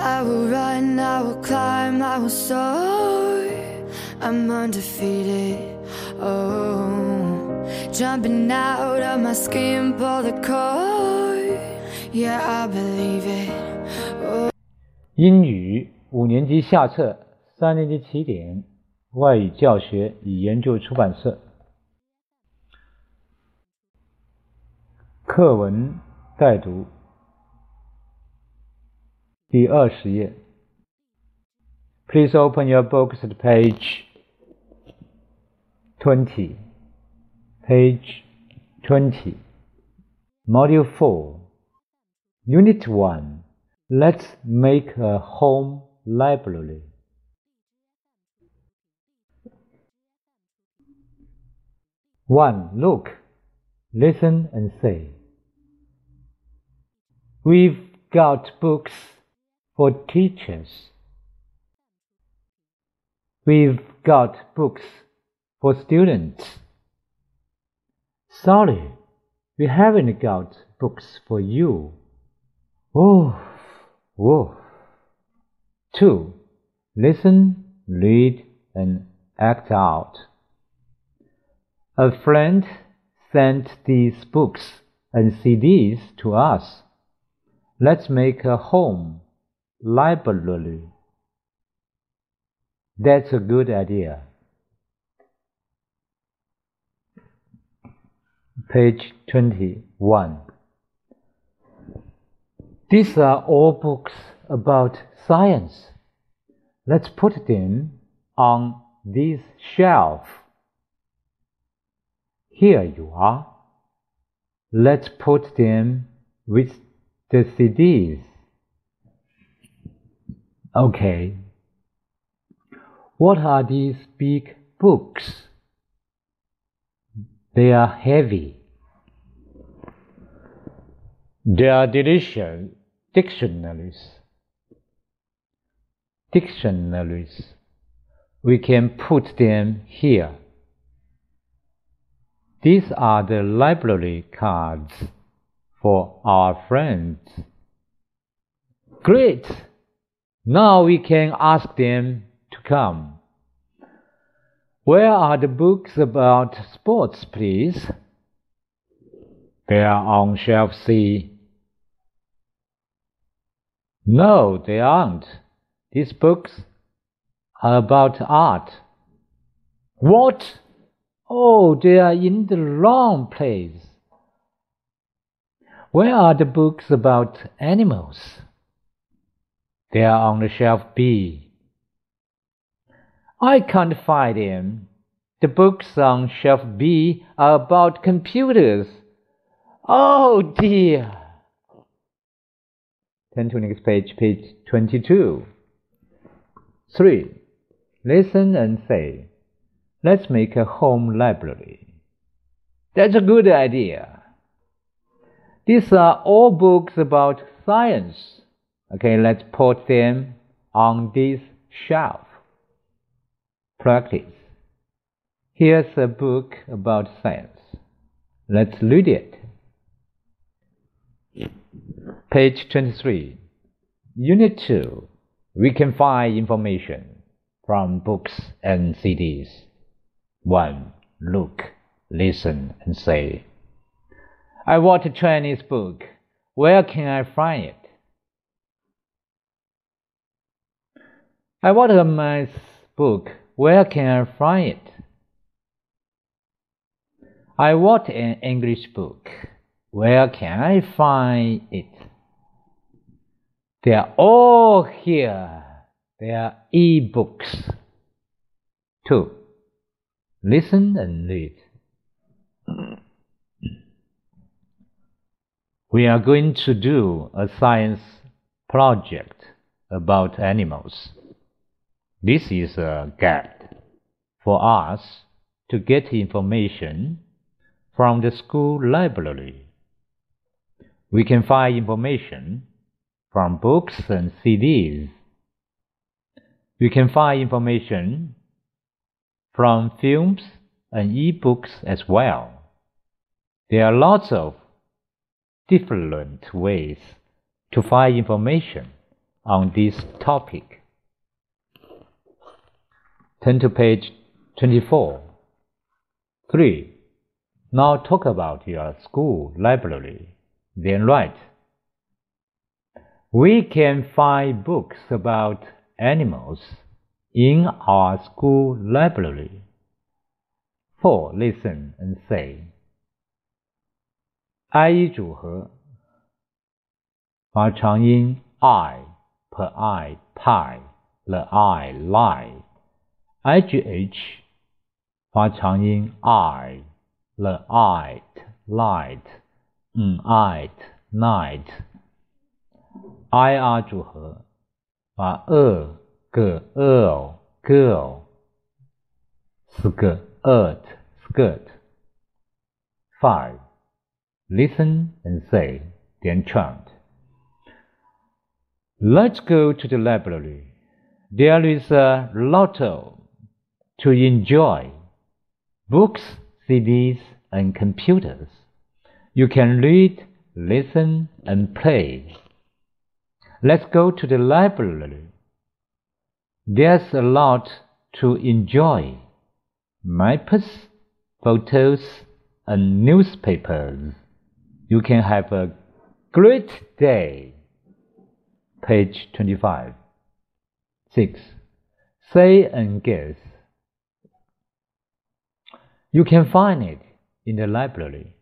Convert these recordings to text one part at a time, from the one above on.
I will run, I will climb, I will soar. I'm undefeated. Oh, jumping out of my skin, pull the cord. Yeah, I believe it. Oh. 英语五年级下册，三年级起点，外语教学与研究出版社。课文带读，第二十页。Please open your books at page twenty. Page twenty. Module four. Unit one. Let's make a home library. One. Look, listen, and say. We've got books for teachers. We've got books for students. Sorry, we haven't got books for you. Woof, woof. Two, listen, read, and act out. A friend sent these books and CDs to us. Let's make a home library. That's a good idea. Page 21. These are all books about science. Let's put them on this shelf. Here you are. Let's put them with the CDs. Okay. What are these big books? They are heavy. They are delicious dictionaries. Dictionaries. We can put them here. These are the library cards for our friends. Great! Now we can ask them to come. Where are the books about sports, please? They are on shelf C. No, they aren't. These books are about art. What? Oh, they are in the wrong place. Where are the books about animals? They are on the shelf B. I can't find them. The books on shelf B are about computers. Oh dear. Turn to next page, page 22. 3. Listen and say, let's make a home library. That's a good idea. These are all books about science. Okay, let's put them on this shelf. Practice. Here's a book about science. Let's read it. Page 23. Unit 2. We can find information from books and CDs. 1. Look, listen, and say. I want a Chinese book. Where can I find it? I want a math book. Where can I find it? I want an English book. Where can I find it? They are all here. They are e-books. 2. Listen and read. We are going to do a science project about animals. This is a gap for us to get information from the school library. We can find information from books and CDs. We can find information from films and e-books as well. There are lots of different ways to find information on this topic. Turn to page 24. 3. Now talk about your school library. Then write. We can find books about animals in our school library. 4. Listen and say. I 一组合，发长音 i per i pie the i lie i g h 发长音 i the i light n i night i r 组合发 e g l girl 四个 earth skirt five listen and say 点 chant Let's go to the library. There is a lot to enjoy. Books, CDs, and computers. You can read, listen, and play. Let's go to the library. There's a lot to enjoy. Maps, photos, and newspapers. You can have a great day page 25. 6. Say and guess. You can find it in the library.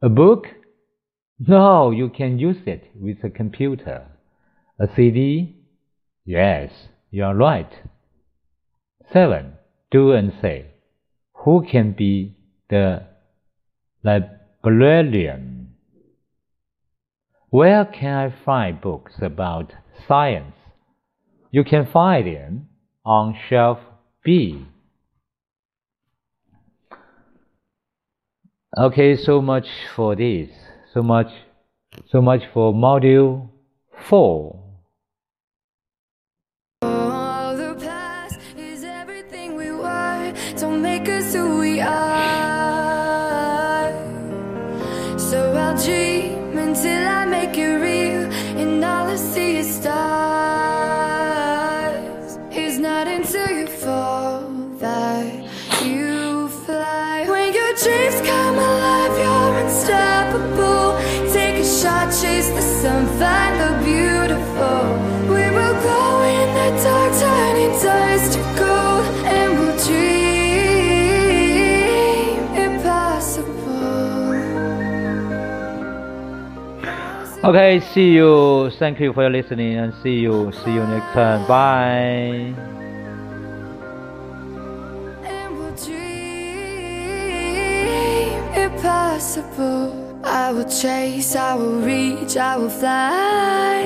A book? No, you can use it with a computer. A CD? Yes, you are right. 7. Do and say. Who can be the librarian. Where can I find books about science? You can find them on shelf B. Okay, so much for this. So much, so much for module 4. Chase the sun, find the beautiful We will glow in the dark, turning dust to gold And we'll dream Okay, see you. Thank you for your listening and see you. See you next time. Bye. I will chase, I will reach, I will fly.